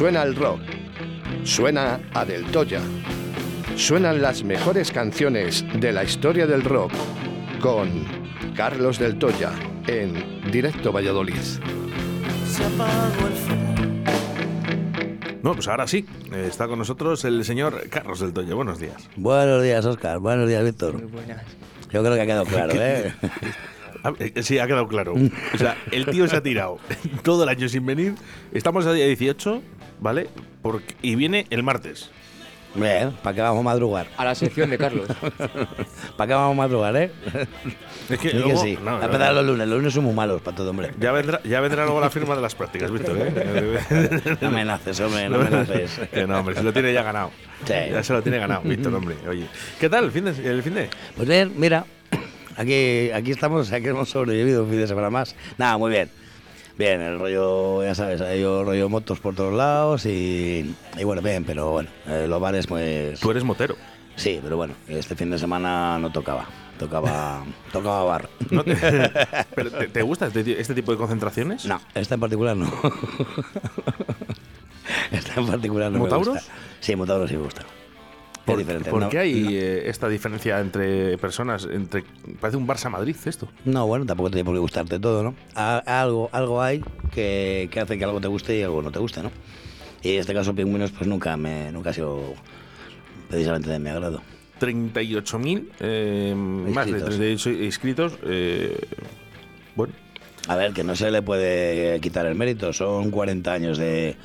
Suena el rock. Suena a Del Toya. Suenan las mejores canciones de la historia del rock con Carlos Del Toya en Directo Valladolid. No, pues ahora sí, está con nosotros el señor Carlos del Toya. Buenos días. Buenos días, Oscar. Buenos días, Víctor. Muy buenas. Yo creo que ha quedado claro, ¿eh? Ah, eh, Sí, ha quedado claro. O sea, el tío se ha tirado todo el año sin venir. Estamos a día 18, ¿vale? Porque, y viene el martes. Bien, ¿para qué vamos a madrugar? A la sección de Carlos. ¿Para qué vamos a madrugar, eh? Es que, Sí que luego- sí. no, a no, empezar no. los lunes. Los lunes son muy malos para todo, hombre. Ya vendrá, ya vendrá luego la firma de las prácticas, Víctor. ¿eh? No me naces, hombre, no me naces. Que no, hombre, se lo tiene ya ganado. Sí. Ya se lo tiene ganado, Víctor, hombre. Oye, ¿qué tal el fin de? El fin de? Pues bien, mira, aquí, aquí estamos, que hemos sobrevivido un fin de semana más. Nada, muy bien. Bien, el rollo, ya sabes, hay rollo motos por todos lados y, y bueno, bien, pero bueno, eh, los bares pues... Tú eres motero. Sí, pero bueno, este fin de semana no tocaba, tocaba, tocaba bar. ¿no? Te- ¿Pero te, te gusta este, este tipo de concentraciones? No, esta en particular no. esta en particular no ¿Motauros? me gusta. Sí, Motauros sí me gusta. ¿Por, es diferente. por no, qué hay no. eh, esta diferencia entre personas? Entre, parece un Barça-Madrid esto. No, bueno, tampoco tiene por qué gustarte todo, ¿no? A- algo, algo hay que, que hace que algo te guste y algo no te guste, ¿no? Y en este caso, Pingüinos, pues nunca, me, nunca ha sido precisamente de mi agrado. 38.000, eh, más de Inscritos. 38 inscritos. eh, bueno, A ver, que no se le puede quitar el mérito, son 40 años de,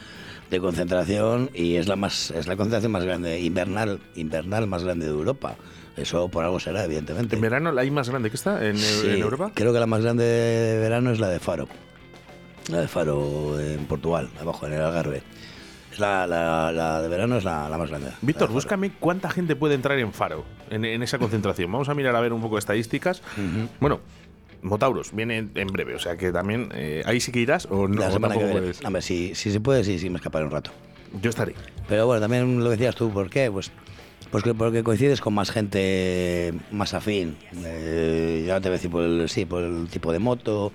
de concentración y es la más es la concentración más grande, invernal, invernal más grande de Europa. Eso por algo será, evidentemente. en verano la hay más grande que esta en, Sí, en Europa. Creo que la más grande de verano es la de Faro. La de Faro en Portugal, abajo en el Algarve. La, la- la de verano es la, la más grande. Víctor, búscame cuánta gente puede entrar en Faro, en, en esa concentración. Vamos a mirar a ver un poco de estadísticas. Bueno, Motauros viene en breve, o sea que también eh, ahí sí que irás o no. La semana que viene. Hombre, si, si se puede, sí, sí, me escaparé un rato. Yo estaré. Pero bueno, también lo decías tú, ¿por qué? Pues, pues que porque coincides con más gente más afín. Eh, ya te voy a decir por el, sí, por el tipo de moto.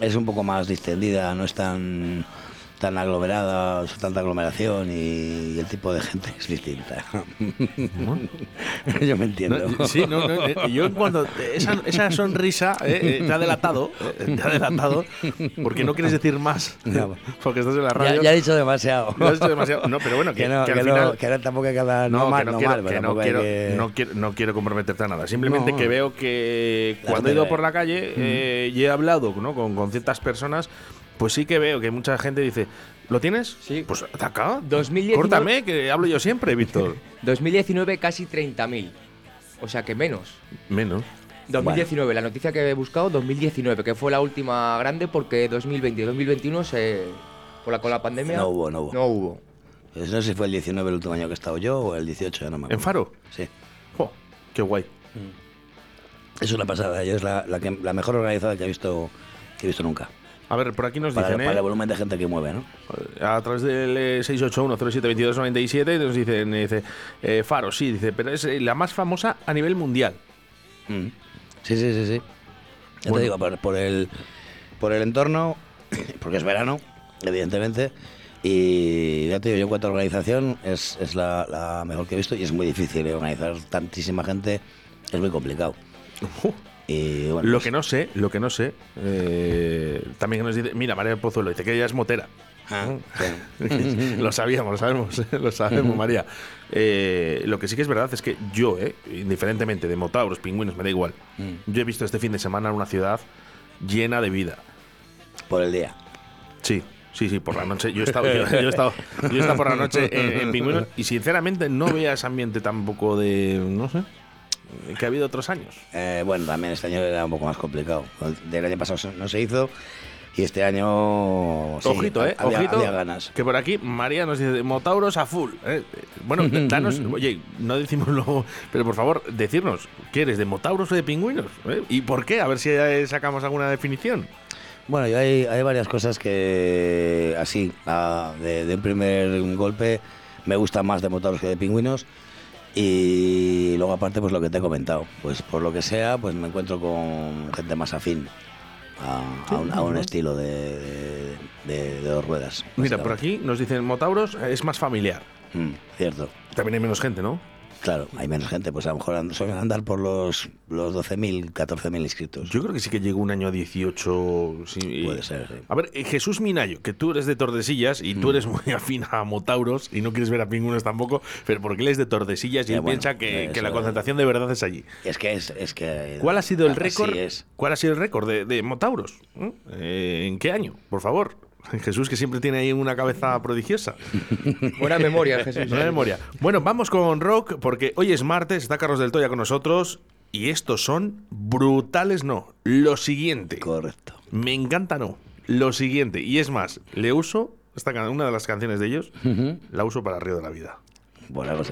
Es un poco más distendida, no es tan tan aglomerada, tanta aglomeración y, el tipo de gente es distinta. Yo me entiendo. No, sí, no, no, eh, yo en cuanto esa, esa sonrisa eh, eh, te ha delatado, eh, te ha delatado, porque no quieres decir más, No. porque estás en la ya, radio. ya he dicho demasiado. No dicho demasiado. No, pero bueno, que, que no, que que al no- final. que ahora tampoco hay que hablar no, No, mal, no, no quiero, mal, pero no, quiero, que- no, quiero, no quiero comprometerte a nada. Simplemente No. que veo que cuando he ido por la calle eh, y he hablado ¿no? con, con ciertas personas, pues sí que veo que mucha gente dice, ¿lo tienes? Sí. Pues ataca. 2019 Córtame, que hablo yo siempre, Víctor. 2019 casi 30.000. O sea que menos. Menos. 2019, la noticia que he buscado, 2019, que fue la última grande porque 2020 y 2021 se, por la, con la pandemia No hubo, no hubo. No hubo. No sé si fue el 19 el último año que he estado yo o el 18, ya no me acuerdo. ¿En Faro? Sí. Jo, qué guay. Es una pasada, yo es la, la, que- la mejor organizada que he visto que he visto nunca. A ver, por aquí nos Para, dicen, para ¿eh? el volumen de gente que mueve, ¿no? A través del eh, 681-07-2297 nos dicen, dice, eh, Faro, sí, dice, pero es eh, la más famosa a nivel mundial. Mm. Sí, sí, sí, sí. Ya Bueno. te digo, por, por el, por el entorno, porque es verano, evidentemente, y ya te digo, yo en cuanto a organización es, es la, la mejor que he visto y es muy difícil ¿eh? organizar tantísima gente, es muy complicado. Uf. Bueno, Lo pues- que no sé, lo que no sé, eh, también nos dice, mira, María Pozuelo dice que ella es motera. Ah, sí. lo sabíamos, lo sabemos, lo sabemos, María. Eh, lo que sí que es verdad es que yo, eh, indiferentemente de motauros, pingüinos, me da igual. Mm. Yo he visto este fin de semana una ciudad llena de vida. por el día. Sí, sí, sí, por la noche. Yo he estado, yo, yo he estado, yo he estado por la noche en, en Pingüinos y sinceramente no veía ese ambiente tampoco de, no sé, que ha habido otros años. Eh, bueno, también este año era un poco más complicado. Del año pasado no se hizo y este año. sí, ojito, eh, había, ojito. había ganas. Que por aquí María nos dice Motauros a full. eh. Bueno, danos, oye, no decimos lo, pero por favor, decirnos, ¿quieres de Motauros o de pingüinos? ¿Eh? ¿Y por qué? A ver si eh, sacamos alguna definición. Bueno, y hay, hay varias cosas que, así, a- de, de un primer golpe, me gustan más de motoros que de pingüinos. Y luego, aparte, pues lo que te he comentado. Pues por lo que sea, pues me encuentro con gente más afín a, a un, a un estilo de, de, de- de dos ruedas. Mira, por aquí nos dicen Motauros eh, es más familiar. Mm, cierto. También hay menos gente, ¿no? Claro, hay menos gente, pues a lo mejor and- suelen andar por los, los 12.000, 14.000 inscritos. Yo creo que sí que llegó un año a 18. sí. Puede ser, sí. A ver, eh, Jesús Minayo, que tú eres de Tordesillas y tú eres muy afín a Motauros y no quieres ver a pingüinos tampoco, pero porque él es de Tordesillas y Ya, él bueno, piensa que, que eso- la concentración de verdad es allí. Es que es, es que... ¿Cuál ha sido el récord? es. ¿Cuál ha sido el récord de, de Motauros? ¿Eh? Eh, ¿En qué año? Por favor. Jesús, que siempre tiene ahí una cabeza prodigiosa. Buena memoria, Jesús. Buena memoria. Bueno, vamos con rock, porque hoy es martes, está Carlos del Toya con nosotros. Y estos son brutales, no. Lo siguiente. Correcto. Me encanta, no. Lo siguiente. Y es más, le uso, esta, una de las canciones de ellos, la uso para Río de la Vida. Por algo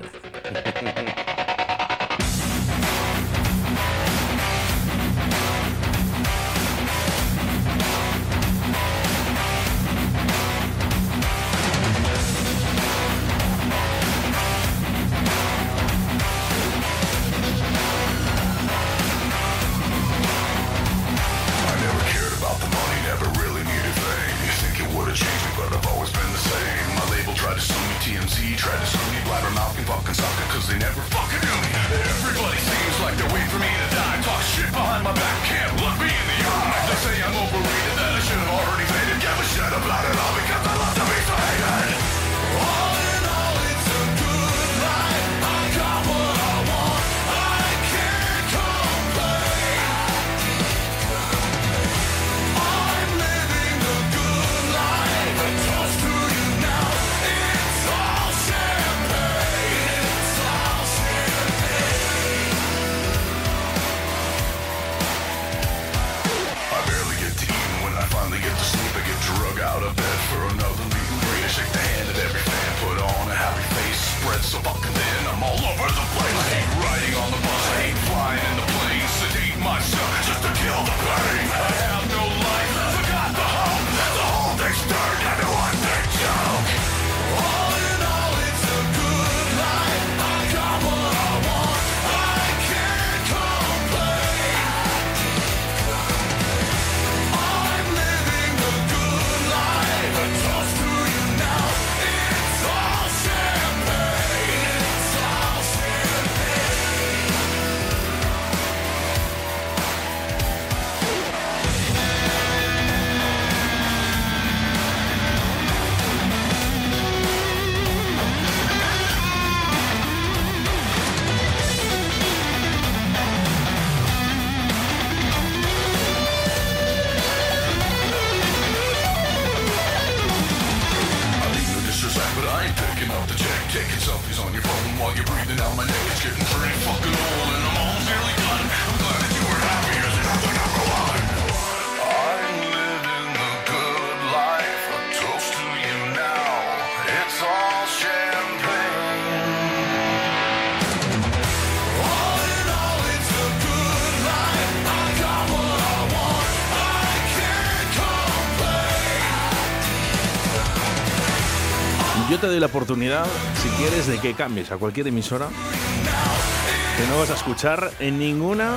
doy la oportunidad, si quieres, de que cambies a cualquier emisora que no vas a escuchar en ninguna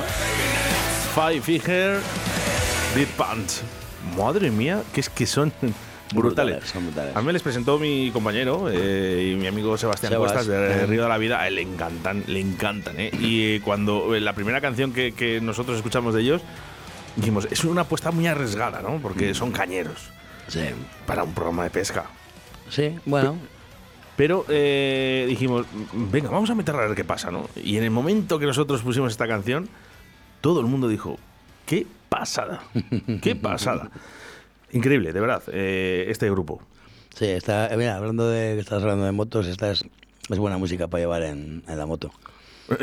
Five Figure Deep Pants. Madre mía, que es que son brutales. Son brutales. A mí les presentó mi compañero eh, y mi amigo Sebastián Sebas. De Eh. Río de la Vida. Le encantan, le encantan. ¿eh? Y eh, cuando eh, la primera canción que, que nosotros escuchamos de ellos, dijimos, es una apuesta muy arriesgada, ¿no? Porque son cañeros Sí. para un programa de pesca. Sí, bueno. Pero eh, dijimos, venga, vamos a meterla a ver qué pasa, ¿no? Y en el momento que nosotros pusimos esta canción, todo el mundo dijo, qué pasada, qué pasada. Increíble, de verdad, eh, este grupo. Sí, está, eh, mira, hablando de que estás hablando de motos, esta es, es buena música para llevar en, en la moto.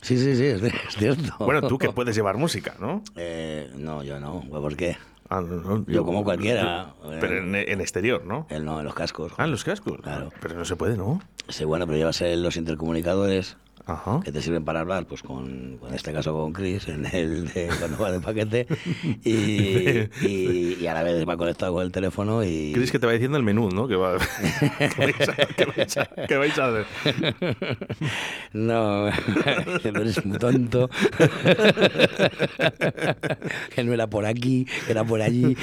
Sí, sí, sí, es, es cierto. Bueno, tú que puedes llevar música, ¿no? Eh, no, yo no. ¿Por qué? Ah, no, no, Yo como cualquiera. Pero en, en exterior, ¿no? Él no, en los cascos. Ah, en los cascos. Claro. Pero no se puede, ¿no? Sí, bueno, pero llevas eh, los intercomunicadores Ajá. que te sirven para hablar, pues con, en este caso con Chris, en el de cuando va de paquete, y, y, y a la vez va conectado con el teléfono y... Crees que te va diciendo el menú, ¿no? Que, va, que, vais, a, que vais a- que vais a hacer. No, que no eres muy tonto. que no era por aquí, que era por allí.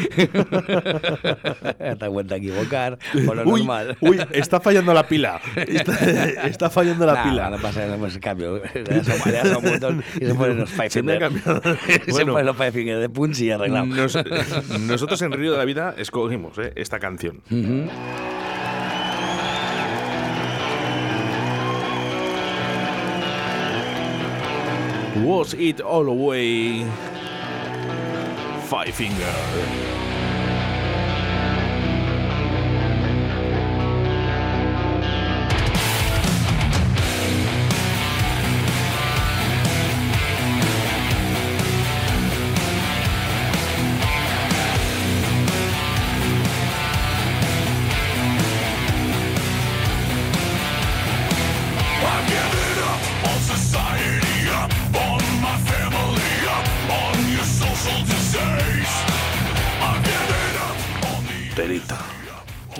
Te vuelto a equivocar, por lo uy, normal. uy, está fallando la pila. Está, está fallando la Nah, pila. No pasa nada, pues cambio. Le das a- le das a un botón y se ponen los five Se me ha finger. cambiado. Se Bueno, ponen los five finger de punch y arreglado. nos- nosotros en Río de la Vida escogimos eh, esta canción. Was it all away? Five finger.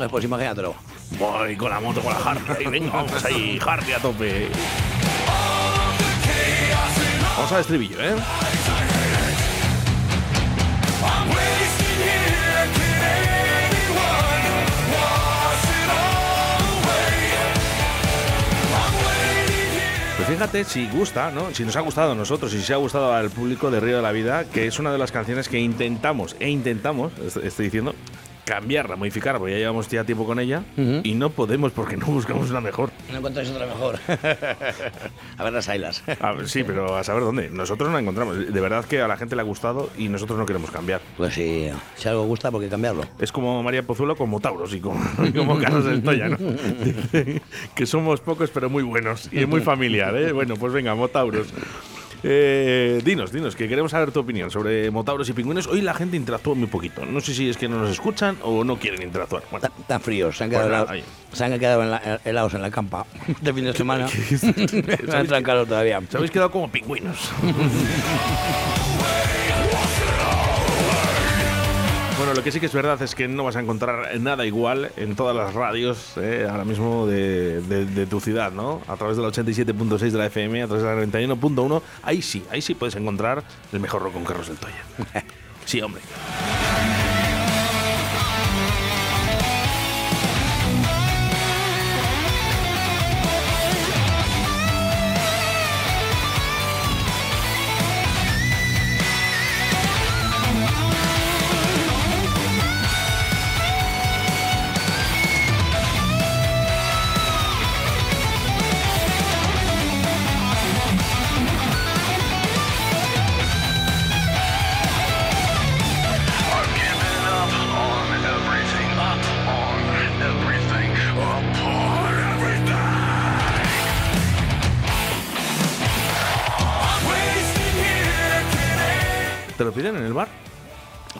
Pues imagínatelo. Voy con la moto, con la Harley. Venga, vamos ahí, Harley a tope. Vamos al estribillo, ¿eh? Pues fíjate si gusta, ¿no? Si nos ha gustado a nosotros y si ha gustado al público de Río de la Vida, que es una de las canciones que intentamos, e intentamos, est- estoy diciendo, cambiarla, modificarla, porque ya llevamos ya tiempo con ella y no podemos porque no buscamos una mejor. No encontráis otra mejor. a ver las ailas. A ver, sí, pero a saber dónde. Nosotros no la encontramos. De verdad que a la gente le ha gustado y nosotros no queremos cambiar. Pues si, si algo gusta, ¿por qué cambiarlo? Es como María Pozuelo como Tauros y como, como Carlos del Toya, ¿no? Dice que somos pocos pero muy buenos y muy familiar, ¿eh? Bueno, pues venga, Motauros. Eh, dinos, dinos, que queremos saber tu opinión sobre Motauros y pingüinos. Hoy la gente interactúa muy poquito. No sé si es que no nos escuchan o no quieren interactuar. Bueno, Tan, tan fríos, se han Pues quedado, helados- se han quedado en la- helados en la campa de fin de semana. ¿Qué- Se ¿Sabéis han calor todavía. se habéis quedado como pingüinos. Bueno, lo que sí que es verdad es que no vas a encontrar nada igual en todas las radios eh, ahora mismo de, de- de tu ciudad, ¿no? A través de la 87.6 de la FM, a través de la 91.1, ahí sí, ahí sí puedes encontrar el mejor rock con Carlos del Toya. Sí, hombre.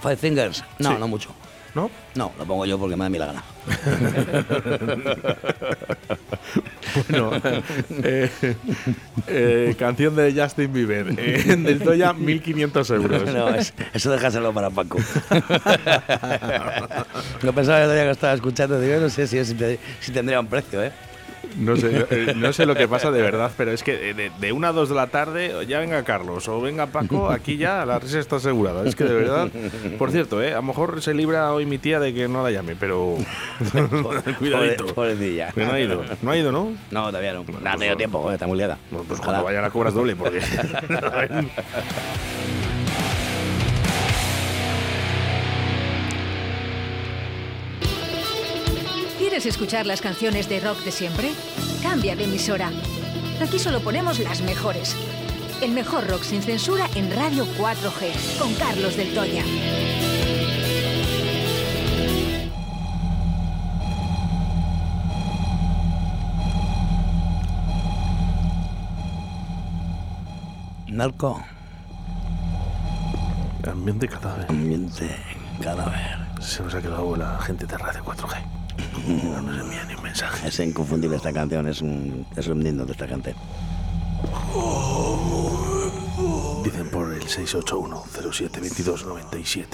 Five Fingers. No, Sí. no mucho. ¿no? No, lo pongo yo porque me da mi la gana. Bueno, eh, eh, canción de Justin Bieber. Eh, del Toya, 1500 euros. No, es- eso déjaselo para Paco. no pensaba que todavía que estaba escuchando. Digo, no sé si tendría un precio, ¿eh? No sé, eh, no sé lo que pasa de verdad, pero es que de, de una a dos de la tarde, ya venga Carlos o venga Paco, aquí ya la risa está asegurada. Es que de verdad, por cierto, ¿eh? a lo mejor se libra hoy mi tía de que no la llame, pero cuidadito. Pobre- pobrecilla. No ha ido, no ha ido, ¿no? No, todavía no. No ha tenido tiempo, joder, está muy liada. Pues Ojalá. cuando vaya la cobras doble, porque. ¿Quieres escuchar las canciones de rock de siempre? Cambia de emisora. Aquí solo ponemos las mejores. El mejor rock sin censura en Radio 4G, con Carlos del Toya. Narco, Ambiente cadáver. ambiente, cadáver. Se nos ha quedado la gente de Radio 4G. No nos envía ni un mensaje. Es inconfundible esta canción, es un, es un himno de esta canción. Dicen por el 681-07-2297.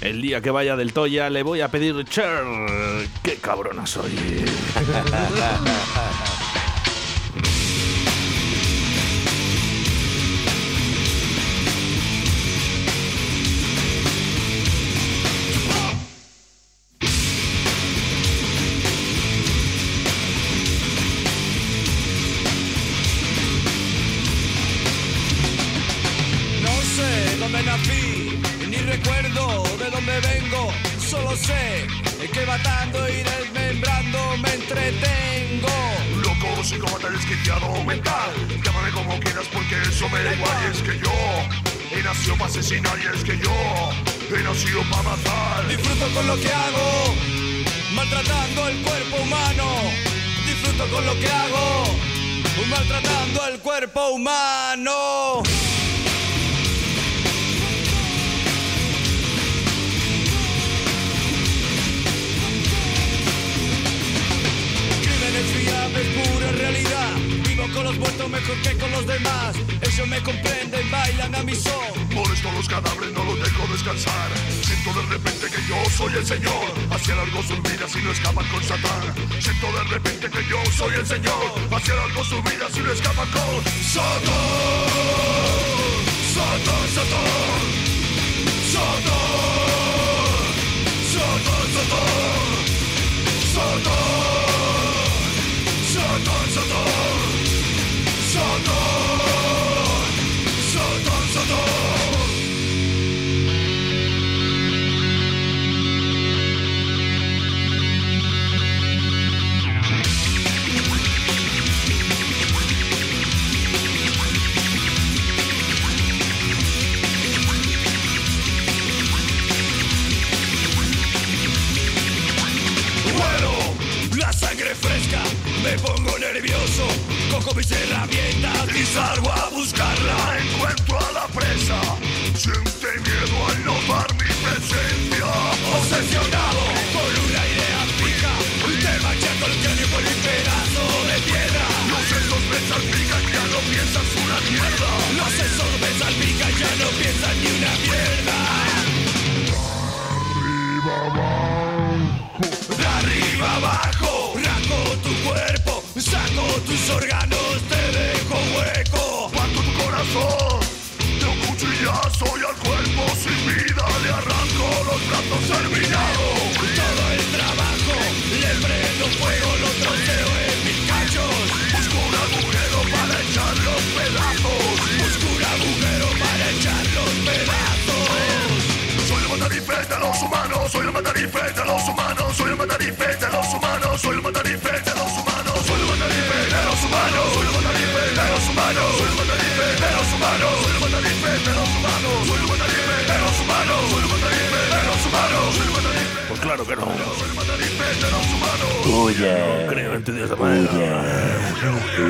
El día que vaya del Toya le voy a pedir Cher. ¡Qué cabrona soy! humano. Crímenes fiables, pura realidad. Vivo con los muertos mejor que con los demás. Ellos me comprenden, bailan a mi son. Por esto los cadáveres no los dejo descansar. Siento de repente que yo soy el Señor. Hacia largo sus vidas y no escapan con Satán. Siento de repente que yo soy el Señor. Hacia largo sus vidas y no escapan con Satán, Satán Satán. Satán, Satán Satán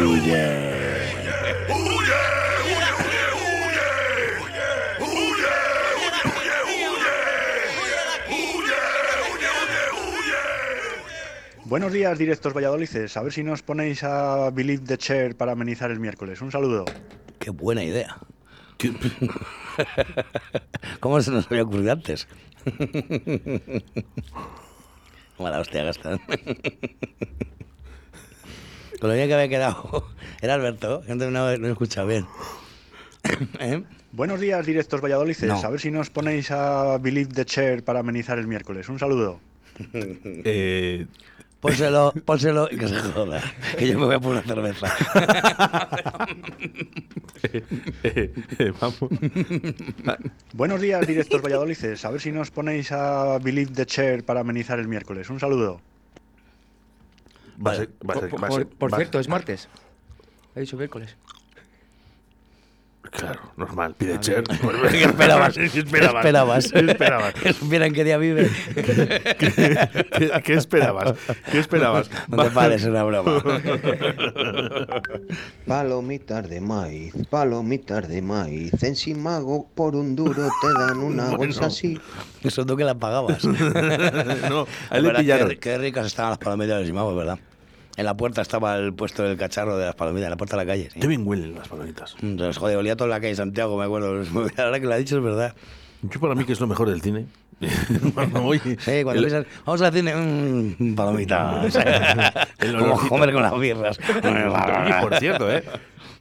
huye. Buenos días, directos valladolices. A ver si nos ponéis a Believe the Chair para amenizar el miércoles. Un saludo. Qué buena idea. ¿Cómo se nos había ocurrido antes? Mala hostia, gastan. Bien que había quedado. Era Alberto, que antes no, no he escuchado bien. ¿Eh? Buenos días, directos Valladolices. No. A ver si nos ponéis a Believe the Chair para amenizar el miércoles. Un saludo. Eh, Pónselo, pónselo y que se joda. Que yo me voy a poner una cerveza. eh, eh, vamos. Buenos días, directos Valladolices. A ver si nos ponéis a Believe the Chair para amenizar el miércoles. Un saludo. Va a ser- va a ser- Por, cierto, es martes. He dicho miércoles. Claro, normal. Pide Cher. ¿Qué esperabas? ¿Qué esperabas? esperabas? ¿Qué esperabas? Que supieran qué día vive. ¿Qué, qué esperabas? ¿Qué esperabas? No te pares, es una broma. Palomitas de maíz, palomitas de maíz. En Simago por un duro te dan una Bueno. bolsa así. Eso tú que la pagabas. no, a él le ¿Verdad? pillaron. Qué, qué ricas estaban las palomitas del Simao, ¿verdad? En la puerta estaba el puesto del cacharro de las palomitas, en la puerta de la calle. sí. Qué bien huelen las palomitas. Entonces, joder, olía todo en la calle Santiago, me acuerdo. Ahora que lo ha dicho es verdad. Yo para mí que es lo mejor del cine. Sí, cuando el- piensas, vamos al cine, mmm, palomitas. Como comer con las birras. Oye, por cierto, ¿eh?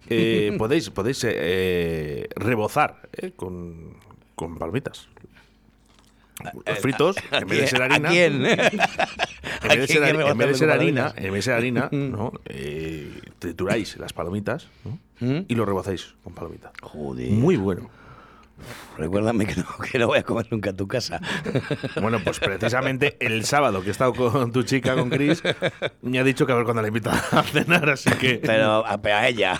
Eh, podéis podéis eh, rebozar ¿eh? con, con palomitas. Los fritos, en vez de ser ¿A harina. quién? En vez de ser, ¿A quién hari- en vez de ser rebozarle con harina, en vez de ser harina, ¿no? Eh, trituráis las palomitas ¿no? ¿Mm? y lo rebozáis con palomitas. Joder. Muy bueno. Recuérdame que no, que no voy a comer nunca a tu casa. Bueno, pues precisamente el sábado que he estado con tu chica, con Chris, me ha dicho que a ver cuándo la invito a cenar, así que. Pero a, a ella.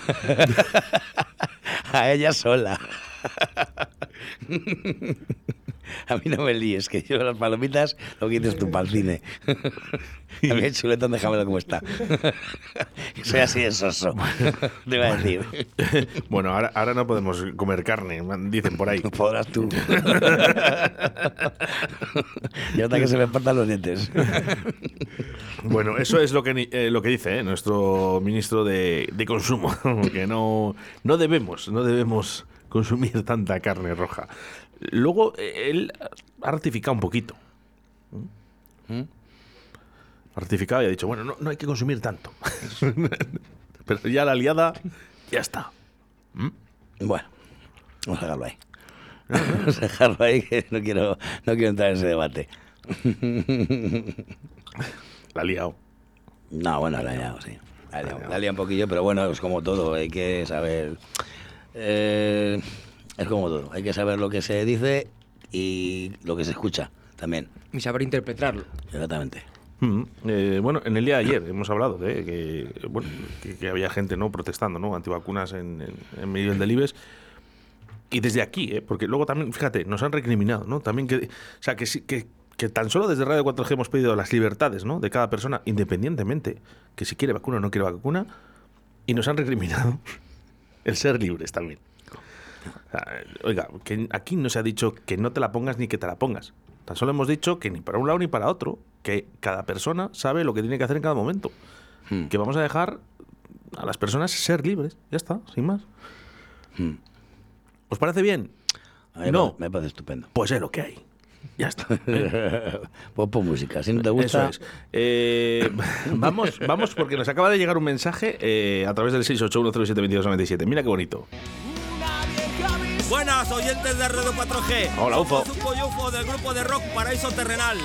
a ella sola. A mí no me líes, que yo las palomitas lo que dices tú para el cine. A mí el chuletón déjamelo como está. Soy así de soso. Te iba a decir. Bueno, ahora, ahora no podemos comer carne, dicen por ahí. Podrás tú. Y hasta que se me partan los dientes. Bueno, eso es lo que, eh, lo que dice ¿eh? nuestro ministro de, de consumo, que no, no debemos, no debemos consumir tanta carne roja. Luego, eh, él ha ratificado un poquito. ¿Mm? Ha ratificado y ha dicho, bueno, no, no hay que consumir tanto. Pero ya la liada, ya está. Bueno, vamos a dejarlo ahí. Vamos a dejarlo ahí, que no quiero, no quiero entrar en ese debate. La ha liado. No, bueno, la he liado, sí. La he liado, la he liado un poquillo, pero bueno, es como todo, hay que saber... eh, es como todo, hay que saber lo que se dice y lo que se escucha también. Y saber interpretarlo. Exactamente. Mm, eh, bueno, en el día de ayer hemos hablado de que, bueno, que, que había gente no protestando, ¿no? Antivacunas en, en, en medio del Delibes. Y desde aquí, ¿eh? porque luego también, fíjate, nos han recriminado, ¿no? También que, o sea, que, que tan solo desde Radio 4G hemos pedido las libertades, ¿no? De cada persona, independientemente, que si quiere vacuna o no quiere vacuna, y nos han recriminado el ser libres también. Oiga, que aquí no se ha dicho que no te la pongas ni que te la pongas. Tan solo hemos dicho que ni para un lado ni para otro, que cada persona sabe lo que tiene que hacer en cada momento. Hmm. Que vamos a dejar a las personas ser libres. Ya está, sin más. Hmm. ¿Os parece bien? A No. Me parece estupendo. Pues es lo que hay. Ya está. pues pon música, si no te gusta... Eso es. Eh, vamos, vamos, porque nos acaba de llegar un mensaje eh, a través del 681072297. Mira qué bonito. Buenas oyentes de Radio 4G. Hola, UFO. Somos Ufo y Ufo del grupo de rock Paraíso Terrenal.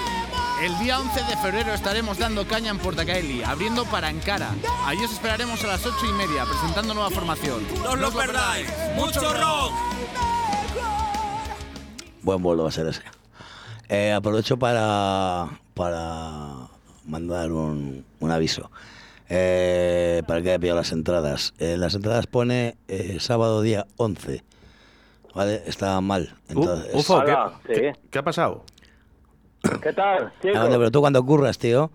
El día 11 de febrero estaremos dando caña en Portacaeli, abriendo para Ankara. Allí os esperaremos a las 8 y media, presentando nueva formación. No os lo perdáis. Mucho rock. Buen vuelo va a ser ese. Eh, aprovecho para, para mandar un, un aviso. Eh, para que haya pillado las entradas. Eh, las entradas pone eh, sábado día 11. ¿Vale? Está mal. Entonces, Ufo, ¿qué, Hola, sí. qué- qué ha pasado? ¿Qué tal, bueno, pero tú cuando curras, tío.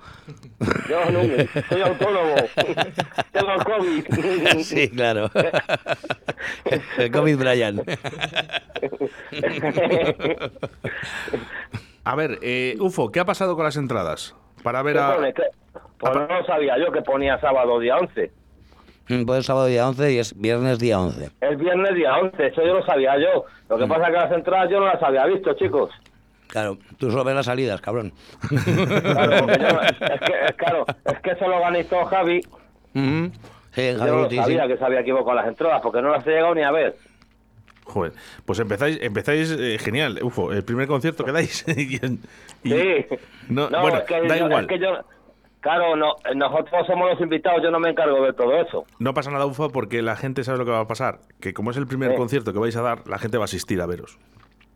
Yo no, soy autónomo. Tengo COVID. sí, claro. El COVID Brian. A ver, eh, Ufo, ¿qué ha pasado con las entradas? Para ver ¿Qué a. Pues no lo sabía yo que ponía sábado día 11. Mm, Pues es sábado día 11 y es viernes día 11. Es viernes día 11, eso yo lo sabía yo. Lo Mm. que pasa es que las entradas yo no las había visto, chicos. Claro, tú solo ves las salidas, cabrón. Claro, yo no- es, que, es, claro, es que eso lo organizó Javi. Ujú. Sí, Yo Javi no lo Ortiz, sí. sabía que se había equivocado las entradas porque no las he llegado ni a ver. Joder, pues empezáis, empezáis eh, genial, Ufo, el primer concierto que dais. y, y- Sí. no, No, bueno, es que da yo- igual. es que yo- claro, no, nosotros somos los invitados, yo no me encargo de todo eso. No pasa nada, Ufo, porque la gente sabe lo que va a pasar. Que como es el primer Sí. concierto que vais a dar, la gente va a asistir a veros.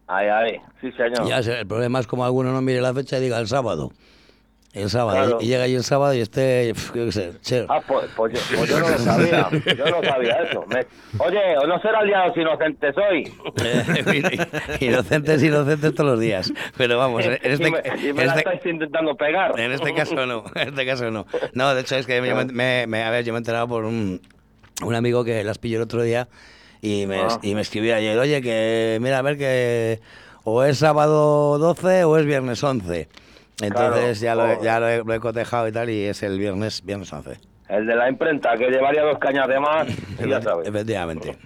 Ay, ay, sí, señor. Ya sé, el problema es como alguno no mire la fecha y diga el sábado. El sábado. Claro. Y llega ahí el sábado y esté, pf, qué sé. Ah, pues, pues yo, pues yo no lo sabía, yo no sabía eso. Me- oye, no de los inocentes hoy. inocentes, inocentes todos los días. Pero vamos, en este, y me, y me en la este- estáis intentando pegar. en este caso no, en este caso no. No, de hecho es que me, me- me- a ver, yo me he enterado por un, un amigo que las pilló el otro día y me, Ah. y me escribió ayer, oye, que mira, a ver que o es sábado 12 o es viernes 11. Entonces ya, lo, he- joder. ya lo he, lo he cotejado y tal y es el viernes, viernes 11. El de la imprenta, que llevaría dos cañas de más, y ya sabes. Efectivamente.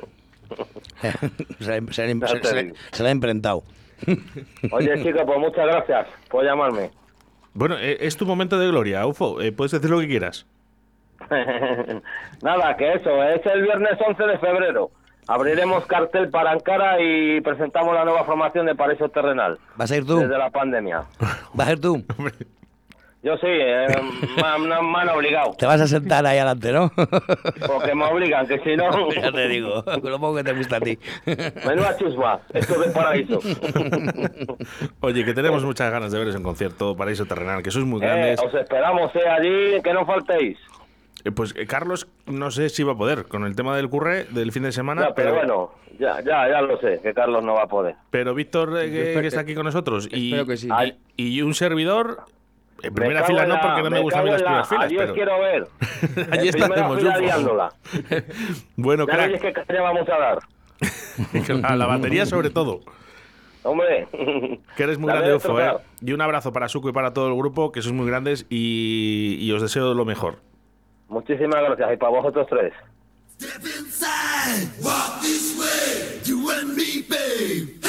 se, la- se la ha imprentado. Oye, chicos, pues muchas gracias por llamarme. Bueno, eh, es tu momento de gloria, Ufo. eh, puedes decir lo que quieras. Nada, que eso, es el viernes 11 de febrero. Abriremos cartel para Ankara y presentamos la nueva formación de Paraíso Terrenal. ¿Vas a ir tú? Desde la pandemia. ¿Vas a ir tú? Yo sí, eh, me, han- obligado. Te vas a sentar ahí adelante, ¿no? Porque me obligan, que si no... ya te digo, con lo poco que te gusta a ti. Menuda chusma, esto de paraíso. Oye, que tenemos muchas ganas de veros en concierto, Paraíso Terrenal, que sois muy Eh, grandes. os esperamos eh, allí, que no faltéis. Eh, pues eh, Carlos, no sé si va a poder con el tema del curre del fin de semana, Ya, pero pero, bueno, ya, ya, ya lo sé, que Carlos no va a poder. pero Víctor, eh, que, que está aquí con nosotros, y, que sí. Y, y un servidor, en Me primera fila en no, porque no me, gustan mí cago las en la- primeras filas, Allí pero os quiero ver. allí En estaremos. bueno, Ya crack, qué caña vamos a dar. a la batería sobre todo. Hombre. Que eres muy La grande, Ufo, ¿eh? Y un abrazo para Suco y para todo el grupo, que sois muy grandes y, y os deseo lo mejor. Muchísimas gracias. Y para vosotros tres. Walk this way, you and me, babe.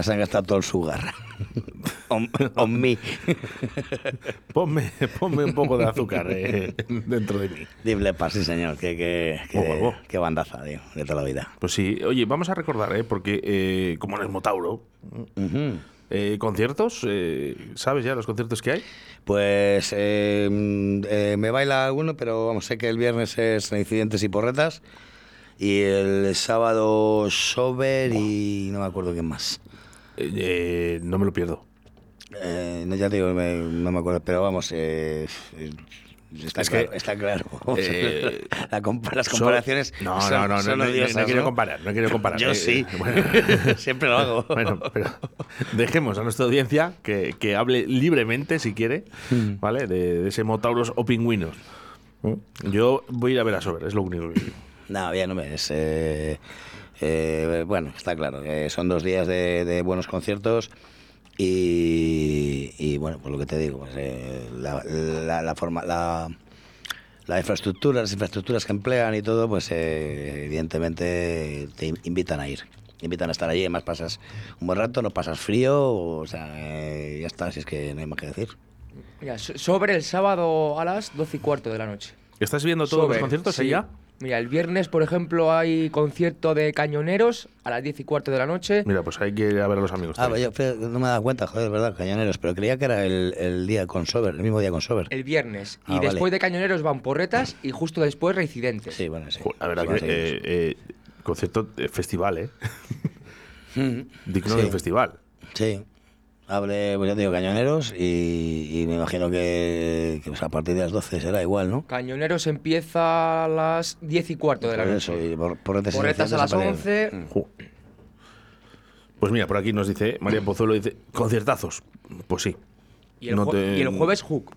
Ya se han gastado todo el sugar. on, on me. Ponme, ponme un poco de azúcar eh, dentro de mí. Deep Leppard, sí señor. Oh, qué bandaza, tío, de toda la vida. Pues sí, oye, vamos a recordar, ¿eh? porque eh, como en el Motauro, eh, conciertos, eh, ¿sabes ya los conciertos que hay? Pues eh, mm, eh, me baila alguno, pero vamos, sé que el viernes es incidentes y porretas. Y el sábado Sober y no me acuerdo quién más. Eh, no me lo pierdo. Eh, no, ya digo, me- no me acuerdo, pero vamos, eh, eh, está, Es que, claro, está claro. eh, La compa- las son- comparaciones No, son, no, no, no, son no, no, odiosas, no quiero ¿no? comparar, no quiero comparar. Yo Eh, sí, bueno. siempre lo hago. Bueno, pero dejemos a nuestra audiencia que, que hable libremente, si quiere, Hmm. ¿vale? De, de ese Motauros o pingüinos. Yo voy a ir a ver a Sober, es lo único que digo. No, bien, no me es. Eh, eh, bueno, está claro. que son dos días de, de buenos conciertos y, y, bueno, pues lo que te digo, pues, eh, la, la- la forma, la, la infraestructura, las infraestructuras que emplean y todo, pues eh, evidentemente te in- invitan a ir. Invitan a estar allí, además pasas un buen rato, no pasas frío, o sea, eh, ya está, si es que no hay más que decir. Mira, sobre el sábado a las 12 y cuarto de la noche. ¿Estás viendo todos los conciertos sí. allá? Mira, el viernes, por ejemplo, hay concierto de cañoneros a las 10 y cuarto de la noche. Mira, pues hay que ir a ver a los amigos. Ah, también. pues yo no me he dado cuenta, joder, verdad, cañoneros, pero creía que era el, el día con Sober, el mismo día con Sober. El viernes. Ah, y vale. después de cañoneros van porretas y justo después reincidentes. Sí, bueno, sí. La verdad Sí, que eh, eh, concierto festival, ¿eh? Digno Sí. de festival. Sí. Hable, pues ya te digo, cañoneros y, y me imagino que, que, pues, a partir de las 12 será igual, ¿no? Cañoneros empieza a las 10 y cuarto de la Por noche. eso, y por- y Porretas a las inocentes 11. Jo. Pues mira, por aquí nos dice, María Pozuelo dice, conciertazos. Pues sí. Y el, No jue- te- y el jueves Hook.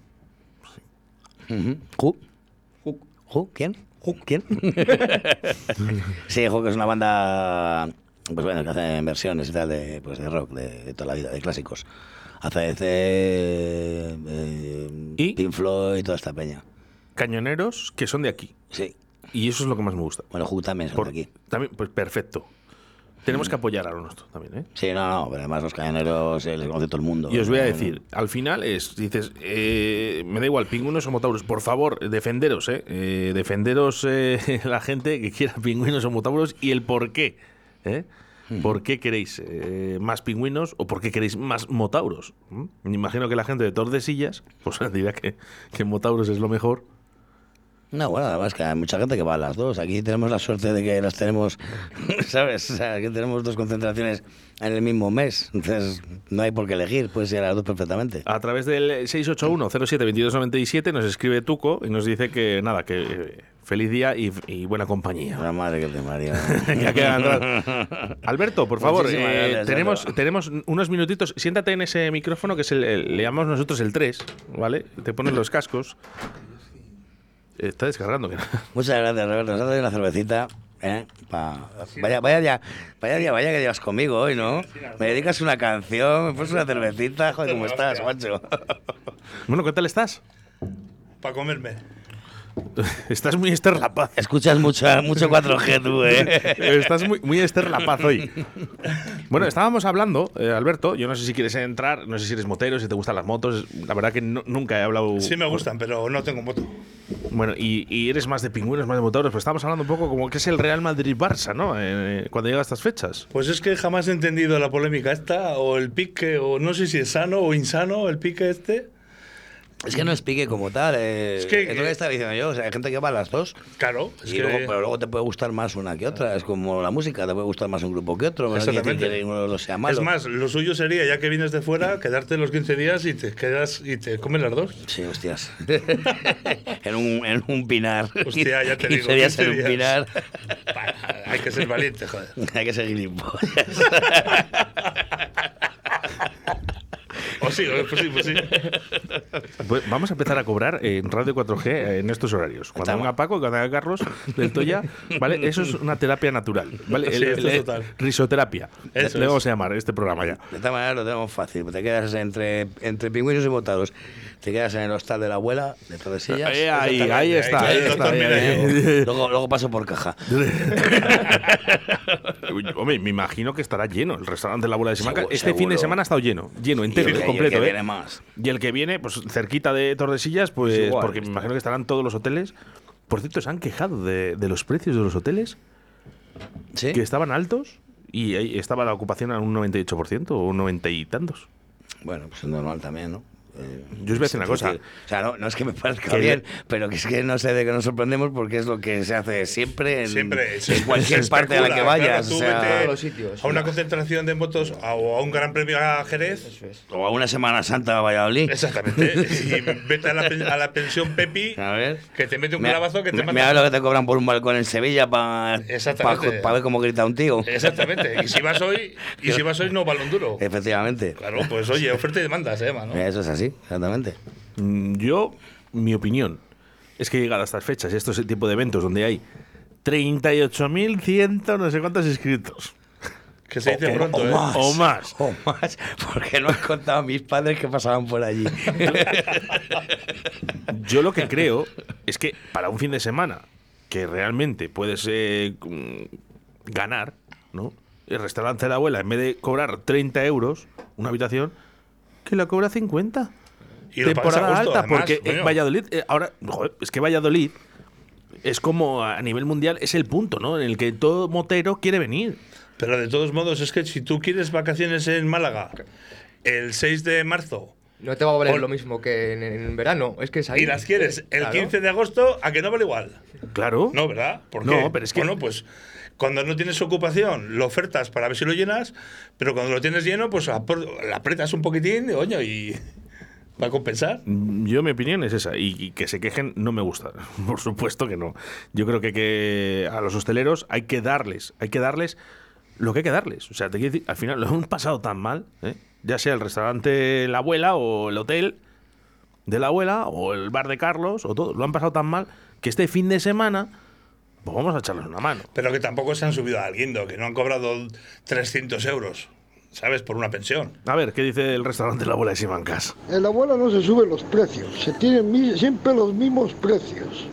¿Who? Hook. ¿Who? ¿Quién? ¿Quién? sí, Hook es una banda, pues bueno, que hace versiones y tal de, pues de rock, de, de toda la vida, de clásicos. ACDC, eh, Pink Floyd y toda esta peña. Cañoneros que son de aquí. Sí. Y eso es lo que más me gusta. Bueno, Hook también son Por- de aquí. También, pues perfecto. Tenemos que apoyar a lo nuestro también, ¿eh? Sí, no, no, pero además los cañoneros eh, les conoce todo el mundo. Y os voy a No, decir, al final es, dices, eh, me da igual, pingüinos o motauros, por favor, defenderos, ¿eh? Eh, defenderos eh, la gente que quiera pingüinos o motauros y el por qué, ¿eh? ¿Por qué queréis eh, más pingüinos o por qué queréis más motauros? ¿Mm? Me imagino que la gente de Tordesillas, pues dirá que, que motauros es lo mejor. No, bueno, además que hay mucha gente que va a las dos. Aquí tenemos la suerte de que las tenemos, ¿sabes? O sea, tenemos dos concentraciones en el mismo mes. Entonces, no hay por qué elegir, puedes ir a las dos perfectamente. A través del 681-07-2297 nos escribe Tuco y nos dice que nada, que eh, feliz día y, y buena compañía. La madre que te María. Ya queda atrás. Alberto, por favor, eh, gracias, tenemos, Alberto. tenemos unos minutitos. Siéntate en ese micrófono que es el, el- le llamamos nosotros el 3, ¿vale? Te pones los cascos. Está descargando. Muchas gracias, Roberto. Nos ha traído una cervecita. ¿eh? Pa- Vaya, vaya ya, vaya ya, vaya que llevas conmigo hoy, ¿no? Me dedicas una canción, me pones una cervecita, joder, ¿cómo estás, macho? Bueno, ¿qué tal estás? Para comerme. Estás muy Esther La Paz. Escuchas mucho, mucho 4G tú, ¿eh? Estás muy, muy Esther La Paz hoy. Bueno, estábamos hablando, eh, Alberto, yo no sé si quieres entrar, no sé si eres motero, si te gustan las motos. La verdad que no- nunca he hablado... Sí me gustan, pero no tengo moto. Bueno, y, y eres más de pingüinos, más de motores, pues estamos hablando un poco como que es el Real Madrid-Barça, ¿no? Eh, cuando llega a estas fechas. Pues es que jamás he entendido la polémica esta, o el pique, o no sé si es sano o insano el pique este. Es que no es pique como tal. eh, Es es, que- lo que estaba diciendo yo. O sea, hay gente que va a las dos. Claro, es que- pero luego te puede gustar más una que otra. Es como la música, te puede gustar más un grupo que otro. Exactamente. que sea malo. Es más, lo suyo sería, ya que vienes de fuera, quedarte los 15 días y te quedas y te comes las dos. Sí, hostias. en, un, en un pinar. Hostia, ya te digo. 15 días 15 en un pinar. Hay que ser valiente, joder. Hay que ser gilipollas. O sí, o- pues sí, pues sí. Pues vamos a empezar a cobrar en Radio 4G en estos horarios. Cuando Estamos- venga Paco, cuando venga Carlos del Toya, ¿vale? Eso es una terapia natural, ¿vale? Sí, esto es total. risoterapia. Eso Le es. vamos a llamar este programa ya. De esta manera lo tenemos fácil. Te quedas entre, entre pingüinos y botados. Te quedas en el hostal de la abuela, de Tordesillas. Ahí, ahí, ahí está, ahí está. ahí. Luego, luego paso por caja. Hombre, me imagino que estará lleno el restaurante de la abuela de. Seguro, Este fin de semana ha estado lleno, lleno, entero, Y el que- y el completo. que ¿eh? viene más. Y el que viene, pues cerquita de Tordesillas, pues Pues igual, porque me imagino que estarán todos los hoteles. Por cierto, se han quejado de, de los precios de los hoteles, ¿Sí? que estaban altos y ahí estaba la ocupación a un 98% o un 90 y tantos. Bueno, pues es normal también, ¿no? Eh, Yo os voy a decir una cosa. O sea, no, no es que me parezca Que bien, le- pero que es que no sé de qué nos sorprendemos porque es lo que se hace siempre en, Siempre. se- en cualquier parte a la que claro, vayas. o sea, todos los sitios. a una concentración de motos a- o a un gran premio a Jerez. o a una Semana Santa a Valladolid. Exactamente. Y vete a la, pen- a la pensión Pepi, A ver. que te mete un Mira- clavazo que te mira mata. lo que te cobran por un balcón en Sevilla para Exactamente. ver cómo grita un tío. Exactamente. Y si vas hoy, y si vas hoy no balón duro. Efectivamente. Claro, pues oye, oferta y demanda se llama, ¿no? Eso es así, exactamente. Mm, Yo, mi opinión, es que llegado a estas fechas y estos tipo de eventos donde hay 38.100 no sé cuántos inscritos. Que se dice O- pronto, o ¿eh? más. O más. O más, porque no han contado a mis padres que pasaban por allí. Yo lo que creo es que para un fin de semana que realmente puedes eh, mm, ganar, ¿no? El restaurante de la abuela, en vez de cobrar 30 euros una habitación, que la cobra 50. Y Temporada gusto, alta, además, porque en coño. Valladolid, eh, ahora, joder, es que Valladolid es como a nivel mundial, es el punto, ¿no? En el que todo motero quiere venir. Pero de todos modos, es que si tú quieres vacaciones en Málaga el 6 de marzo No te va a valer lo mismo que en, en verano. Es que es ahí. y las quieres el Claro. 15 de agosto, ¿a que no vale igual? Claro. No, ¿verdad? ¿Por No, qué? pero es que- Bueno, pues cuando no tienes ocupación, lo ofertas para ver si lo llenas, pero cuando lo tienes lleno, pues la apretas un poquitín, oño, y va a compensar. Mm, Yo mi opinión es esa, y, que se quejen no me gusta, por supuesto que no. Yo creo que, que a los hosteleros hay que darles, hay que darles lo que hay que darles. O sea, te quiero decir, al final lo han pasado tan mal, ¿eh? ya sea el restaurante La Abuela o el hotel de la abuela o el bar de Carlos o todo, lo han pasado tan mal que este fin de semana pues vamos a echarles una mano. Pero que tampoco se han subido al guindo, que no han cobrado 300 euros, ¿sabes? Por una pensión. A ver, ¿qué dice el restaurante La Abuela de Simancas? En la abuela no se suben los precios, se tienen siempre los mismos precios.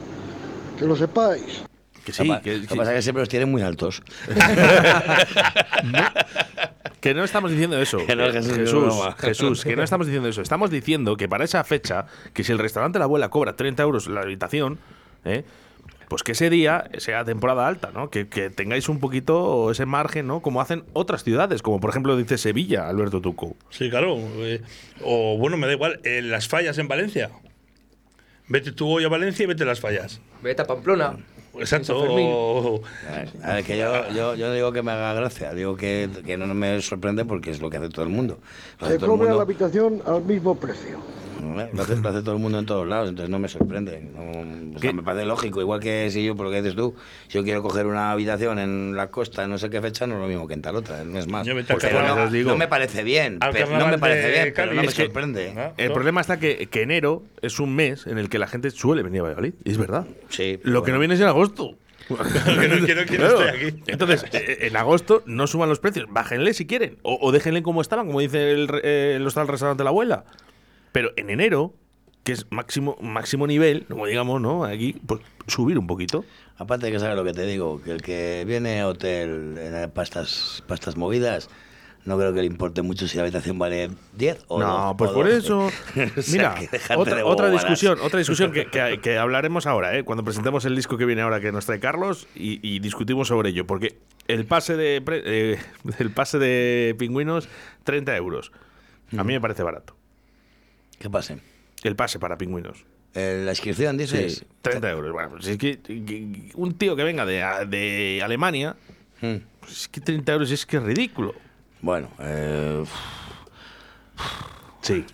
Que lo sepáis. Que sí, pa- que, lo que pasa es que siempre los tienen muy altos. Que no estamos diciendo eso. Que no, Jesús, que Jesús. Jesús, que no estamos diciendo eso. Estamos diciendo que para esa fecha, que si el restaurante La Abuela cobra 30 euros la habitación, ¿eh? Pues que ese día sea temporada alta, ¿no? Que, que tengáis un poquito ese margen, ¿no? Como hacen otras ciudades, como por ejemplo dice Sevilla, Alberto Tuco. Sí, claro. eh, o bueno, me da igual, eh, las fallas en Valencia. Vete tú hoy a Valencia y vete a las fallas. Vete a Pamplona. Exacto. A ver, que yo, yo, digo que me haga gracia, digo que, que no me sorprende porque es lo que hace todo el mundo. Lo Se el cobra la habitación al mismo precio. ¿Eh? lo, hace, lo hace todo el mundo en todos lados, entonces no me sorprende. no- o sea, me parece lógico, igual que si yo, por lo que dices tú, si yo quiero coger una habitación en la costa en no sé qué fecha, no es lo mismo que en tal otra, no es más. Yo carnaval, no, digo. no me parece bien, pero no me parece de bien, pero no me Es que- sorprende. Ah, El ¿no? problema está que, que enero es un mes en el que la gente suele venir a Valladolid. Y es verdad. Sí, Lo que no viene es en agosto. que no quiero que no Claro. esté aquí. Entonces, eh, en agosto no suban los precios, bájenle si quieren, o, o déjenle como estaban, como dice el, re- eh, el hostal restaurante La Abuela. Pero en enero, que es máximo, máximo nivel, como digamos, ¿no? Aquí, pues subir un poquito. Aparte de que sabes lo que te digo, que el que viene a hotel para estas, para estas movidas, no creo que le importe mucho si la habitación vale 10 o no, dos, pues o por doce. eso. O sea, Mira, que déjate otra, otra discusión, otra discusión que, que- que hablaremos ahora, ¿eh? cuando presentemos el disco que viene ahora que nos trae Carlos y, y discutimos sobre ello, porque el pase de eh, el pase de pingüinos 30 euros, a mí me parece barato. ¿Qué pase? El pase para pingüinos. Eh, ¿La inscripción dices? Sí, 30 euros. Bueno, pues es que, que- un tío que venga de, de Alemania, Hmm. pues es que 30 euros es que es ridículo. Bueno, eh, Sí.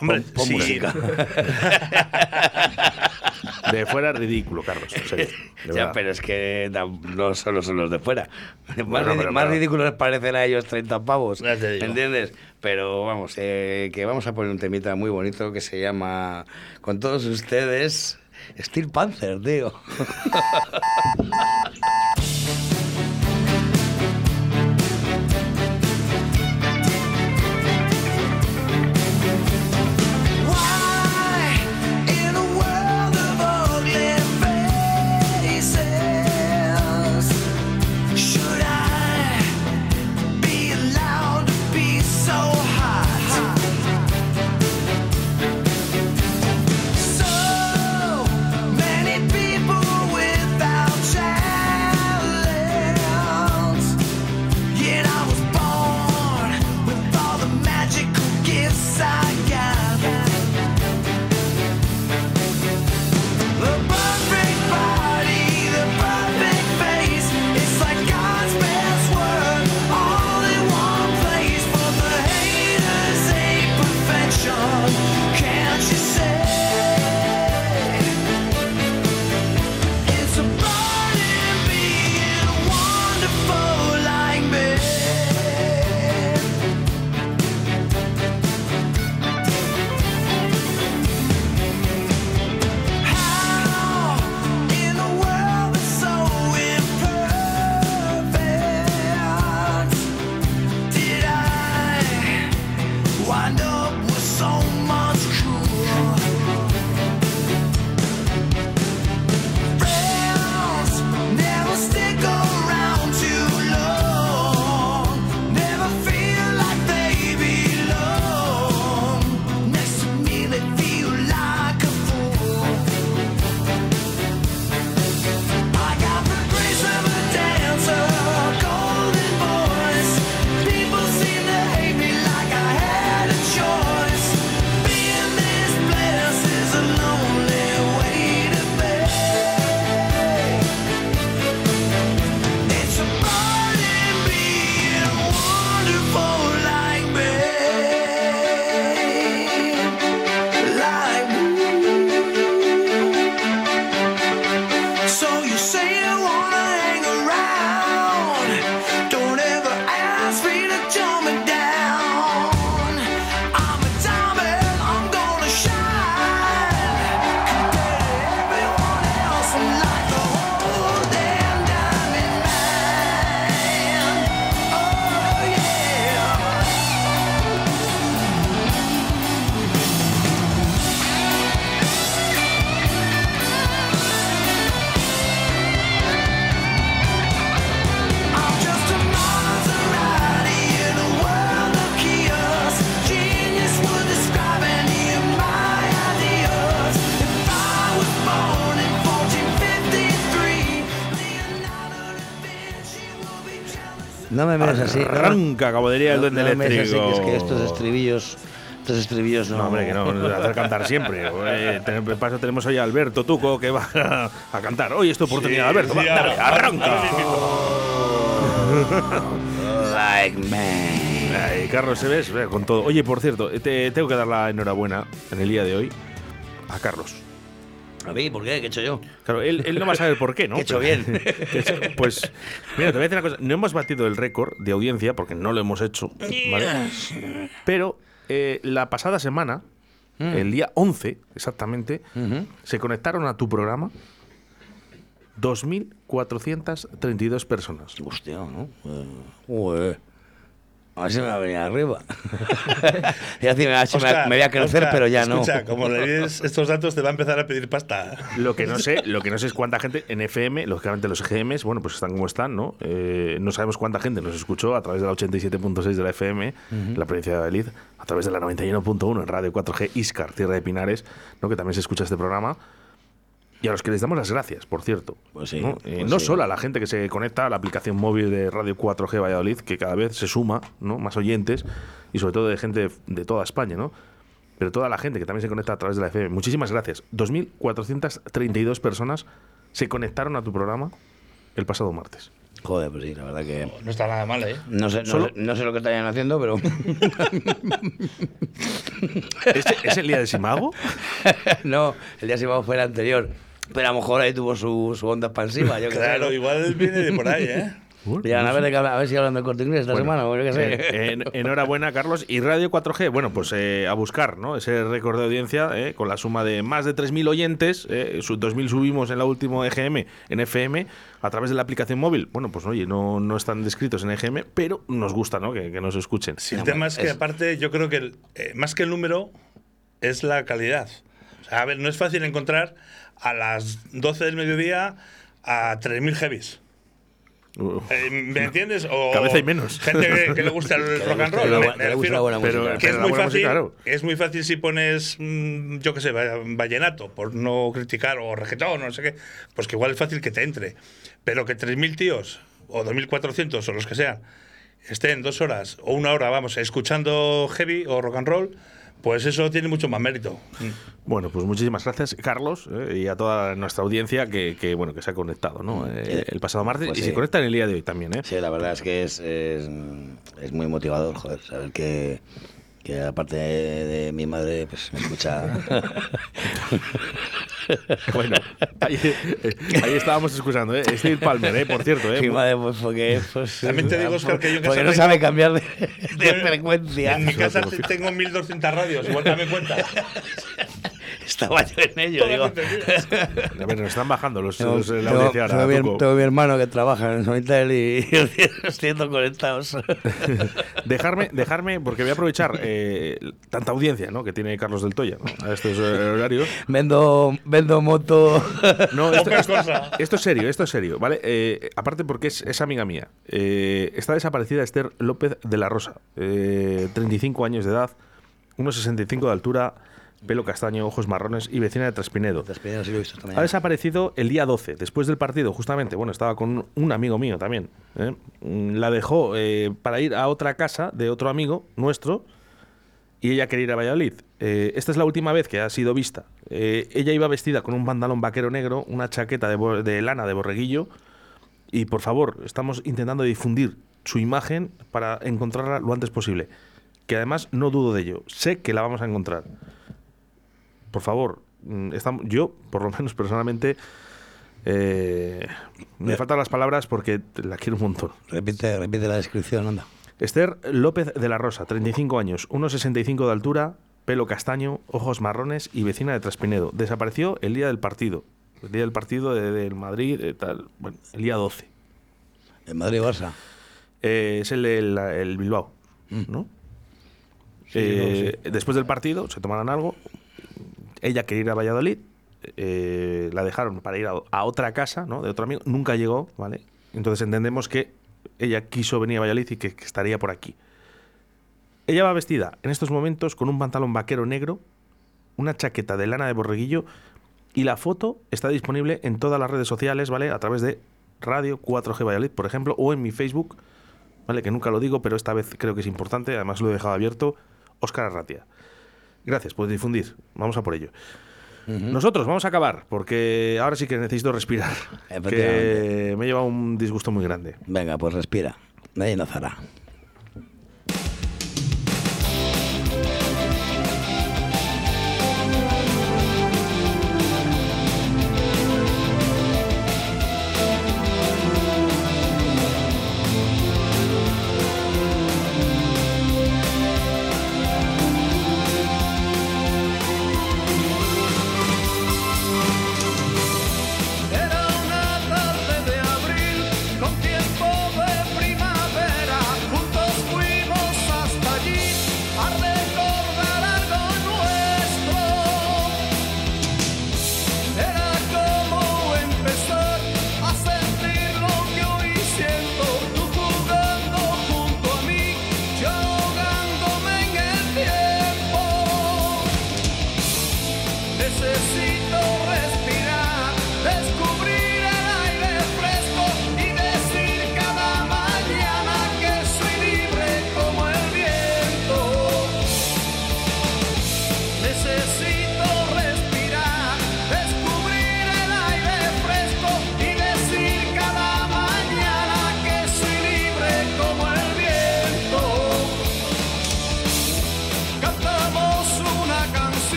Hombre, pon sí. música. De fuera ridículo, Carlos. en serio, Ya, pero es que no solo son los de fuera. más Bueno, ridi- pero- más pero- ridículos les parecen a ellos 30 pavos. ¿Entiendes? Pero vamos, eh, que vamos a poner un temita muy bonito que se llama Con todos ustedes Steel Panther, tío. 1453, No me mires así. no Arranca, caballería del no- duende no mires así, eléctrico. que es que estos estribillos, estos estribillos no. No, hombre, que no, no, hacer cantar siempre. Eh, ten- de paso tenemos hoy a Alberto Tuco que va a, a cantar. Hoy es tu oportunidad, Alberto. va, sí, dale, ahora. arranca. like me. Ay, Carlos, ¿se ves? Ve, Con todo. Oye, por cierto, te tengo que dar la enhorabuena en el día de hoy a Carlos. A mí, ¿por qué? ¿Qué he hecho yo? Claro, él, él no va a saber por qué, ¿no? He hecho bien. pues, mira, te voy a decir una cosa. No hemos batido el récord de audiencia porque no lo hemos hecho, ¿vale? Pero eh, la pasada semana, Mm. el día 11 exactamente, se conectaron a tu programa 2.432 personas. Hostia, ¿no? Eh. A ver si me va a venir arriba. y así me, me- Oscar, me voy a crecer, Oscar, pero ya no. Escucha, como le des estos datos, te va a empezar a pedir pasta. Lo que no sé, lo que no sé es cuánta gente en FM, lógicamente los GMs, bueno, pues están como están, ¿no? Eh, no sabemos cuánta gente nos escuchó a través de la 87.6 de la FM, Ujú. la provincia de Valladolid, a través de la 91.1 en Radio 4G Iscar, Tierra de Pinares, ¿no? Que también se escucha este programa. Y a los que les damos las gracias, por cierto. Pues sí, ¿no? Eh, pues no sí. solo a la gente que se conecta a la aplicación móvil de Radio 4G Valladolid, que cada vez se suma, ¿no? Más oyentes, y sobre todo de gente de, de toda España, ¿no? Pero toda la gente que también se conecta a través de la FM. Muchísimas gracias. 2.432 personas se conectaron a tu programa el pasado martes. Joder, pues sí, la verdad que. No está nada mal, ¿eh? No sé, no, Solo- sé, no sé lo que estarían haciendo, pero. ¿Este ¿Es el día de Simago? no, el día Simago fue el anterior. Pero a lo mejor ahí tuvo su, su onda expansiva, yo sé, Claro, ¿no? igual viene de por ahí, ¿eh? Dirán, a ver, a ver si hablan de corte inglés esta Bueno, semana, o yo qué sé. eh, en- enhorabuena, Carlos. Y Radio 4G, bueno, pues eh, a buscar ¿no? ese récord de audiencia eh, con la suma de más de 3.000 oyentes. Eh, su- 2.000 subimos en la última EGM, en FM, a través de la aplicación móvil. Bueno, pues oye, no, no están descritos en EGM, pero nos gusta ¿no? que, que nos escuchen. Sí, el tema es que, aparte, yo creo que el- eh, más que el número es la calidad. A ver, no es fácil encontrar a las 12 del mediodía a 3.000 heavies. Eh, ¿Me entiendes? O Cabeza y menos. Gente que, que le gusta el rock and guste roll. me- me le guste refiero. la buena Pero- música. que pero es muy buena fácil, música, claro. es muy fácil si pones, mm, yo qué sé, va- vallenato, por no criticar, o reggaetón, o no sé qué, pues que igual es fácil que te entre. Pero que 3.000 tíos, o 2.400, o los que sean, estén dos horas o una hora, vamos, escuchando heavy o rock and roll, pues eso tiene mucho más mérito. Bueno, pues muchísimas gracias, Carlos, eh, y a toda nuestra audiencia que, que, bueno, que se ha conectado ¿no? Eh, el pasado martes Pues y sí. se conecta en el día de hoy también. ¿eh? Sí, la verdad es que es, es, es muy motivador, joder, saber que, que aparte de, de mi madre, pues me escucha. Bueno, ahí, ahí estábamos escuchando, ¿eh? Steve Palmer, ¿eh? por cierto. ¿eh? Mi madre, pues porque. Pues, También te digo, Oscar, que yo en Porque no sabe cambiar de, de frecuencia. En mi casa te- tengo 1.200 radios, igual también cuenta. Estaba yo en ello, digo. A ver, nos están bajando los, Tengo, los, eh, la tengo- audiencia ahora, tengo mi, Tuco. tengo mi hermano que trabaja en Sonitel y, y los siento conectados. dejarme, dejarme, porque voy a aprovechar eh, tanta audiencia ¿no? que tiene Carlos del Toya ¿no? a estos eh, horarios. Vendo, vendo moto. No, esto, es serio, esto es serio, ¿vale? Eh, aparte porque es, es amiga mía. Eh, está desaparecida Esther López de la Rosa, eh, 35 años de edad, 1,65 de altura, pelo castaño, ojos marrones y vecina de Traspinedo. Traspinedo sí lo he visto esta Ha mañana. desaparecido el día 12, después del partido, justamente. Bueno, estaba con un amigo mío también. ¿eh? La dejó eh, para ir a otra casa de otro amigo nuestro y ella quería ir a Valladolid. Eh, esta es la última vez que ha sido vista. Eh, ella iba vestida con un pantalón vaquero negro, una chaqueta de, de lana de borreguillo y, por favor, estamos intentando difundir su imagen para encontrarla lo antes posible. Que además no dudo de ello. Sé que la vamos a encontrar por favor, mm, estamos, yo, por lo menos personalmente, eh, me faltan las palabras porque la quiero un montón. Repite, repite la descripción, anda. Esther López de la Rosa, 35 años, 1,65 de altura, pelo castaño, ojos marrones y vecina de Traspinedo. Desapareció el día del partido. El día del partido de- del Madrid, tal, bueno, el día 12. En Madrid Barça. Eh, es el, el, el Bilbao, ¿no? Eh, Después del partido se tomaron algo. Ella quería ir a Valladolid. eh, la dejaron para ir a, otra casa, ¿no? De otro amigo. Nunca llegó, ¿vale? Entonces entendemos que ella quiso venir a Valladolid y que, que estaría por aquí. Ella va vestida en estos momentos con un pantalón vaquero negro, una chaqueta de lana de borreguillo y la foto está disponible en todas las redes sociales, ¿vale? A través de Radio 4G Valladolid, por ejemplo, o en mi Facebook, ¿vale? Que nunca lo digo, pero esta vez creo que es importante, además lo he dejado abierto, Óscar Arratia. Gracias por difundir, vamos a por ello. Nosotros vamos a acabar, porque ahora sí que necesito respirar, que me lleva un disgusto muy grande. Venga, pues respira. Nadie nos hará.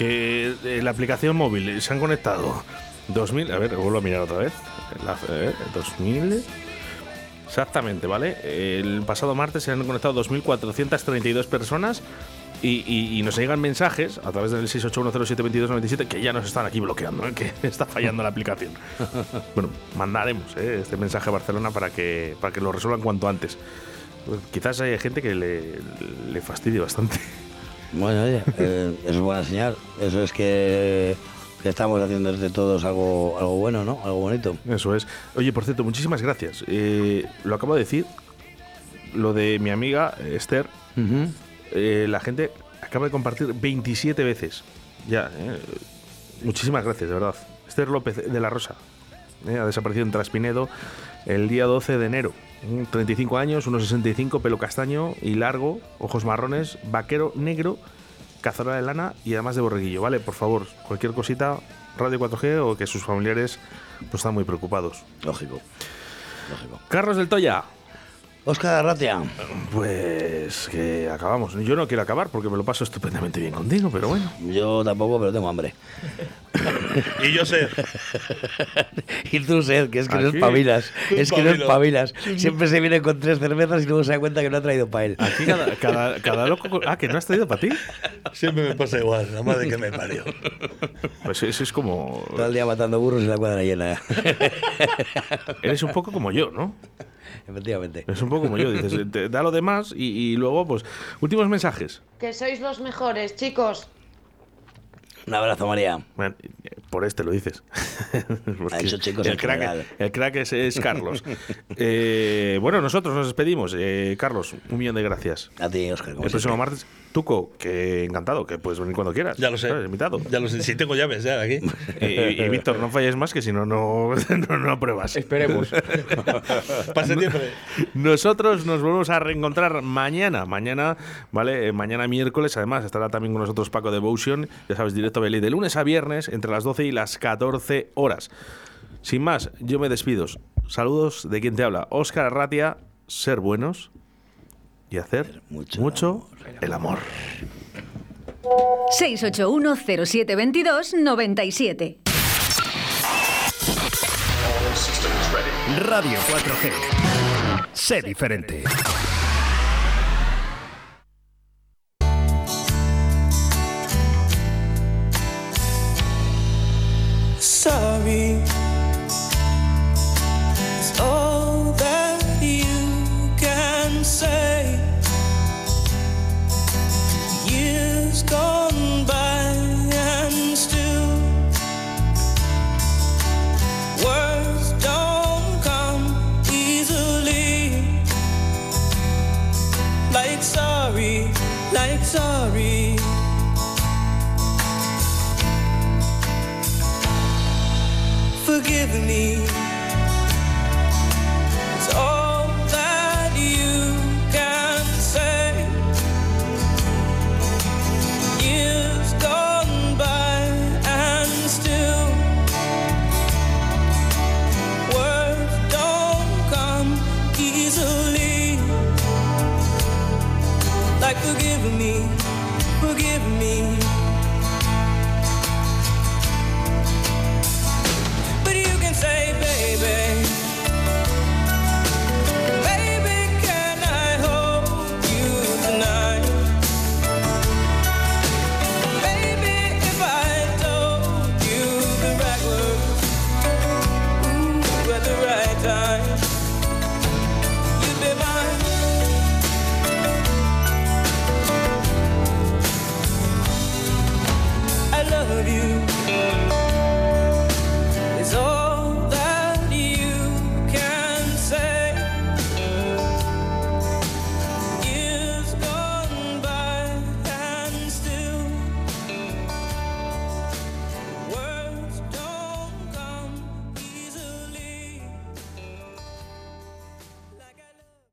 Que eh, la aplicación móvil eh, se han conectado 2000, a ver, vuelvo a mirar otra vez. La, eh, 2000 Exactamente, ¿vale? El pasado martes se han conectado 2.432 personas y, y- y nos llegan mensajes a través del 681072297 que ya nos están aquí bloqueando, ¿eh? que está fallando la aplicación. bueno, mandaremos ¿eh? este mensaje a Barcelona para que, para que lo resuelvan cuanto antes. Pues quizás hay gente que le, le fastidie bastante. Bueno, oye, eh, eso es buena señal. Eso es que, que estamos haciendo entre todos algo, algo bueno, ¿no? Algo bonito. Eso es. Oye, por cierto, muchísimas gracias. Eh, lo acabo de decir, lo de mi amiga eh, Esther, eh, la gente acaba de compartir 27 veces. Ya, eh, muchísimas gracias, de verdad. Esther López de la Rosa ha desaparecido en Traspinedo el día 12 de enero. Mm, 35 años, 1,65, pelo castaño y largo, ojos marrones, vaquero negro, cazadora de lana y además de borreguillo, ¿vale? Por favor, cualquier cosita, Radio 4G o que sus familiares pues, están muy preocupados. Lógico. Carlos del Toya. Oscar Arratia. Pues que acabamos. Yo no quiero acabar porque me lo paso estupendamente bien contigo, pero bueno. Yo tampoco, pero tengo hambre. Y yo sé. y tú, Sed, que es que no Aquí. espabilas. Es que no espabilas. Siempre se viene con tres cervezas y luego se da cuenta que no ha traído para él. Aquí cada, cada, cada loco. con- Ah, que no has traído para ti. Siempre me pasa igual, la madre que me parió. Pues eso es como. Todo el día matando burros y la cuadra llena. Eres un poco como yo, ¿no? Efectivamente. Es un poco como yo. Dices, te da lo demás y, y luego, pues. Últimos mensajes. Que sois los mejores, chicos. Un abrazo, María. Bueno, por este lo dices. Dicho chicos el crack, general. el crack es, es Carlos. Eh, bueno, nosotros nos despedimos. Eh, Carlos, un millón de gracias. A ti, Oscar. El próximo siempre. martes, Tuco, que encantado, que puedes venir cuando quieras. Ya lo sé. ¿sabes? Invitado. Ya lo sé. Si tengo llaves ya aquí. Y, y, Víctor, no falles más, que si no, no, no, apruebas. Esperemos. Para septiembre. Nosotros nos volvemos a reencontrar mañana. Mañana, ¿vale? Eh, mañana miércoles, además, estará también con nosotros Paco Devotion. Ya sabes, directo Belé, de lunes a viernes, entre las 12 y las 14 horas. Sin más, yo me despido. Saludos de quien te habla. Óscar Arratia, ser buenos y hacer mucho, el amor. 681 0722 97. Radio 4G. Sé diferente. Sorry is all that you can say. Years gone by and still words don't come easily. Like sorry, like sorry. Forgive me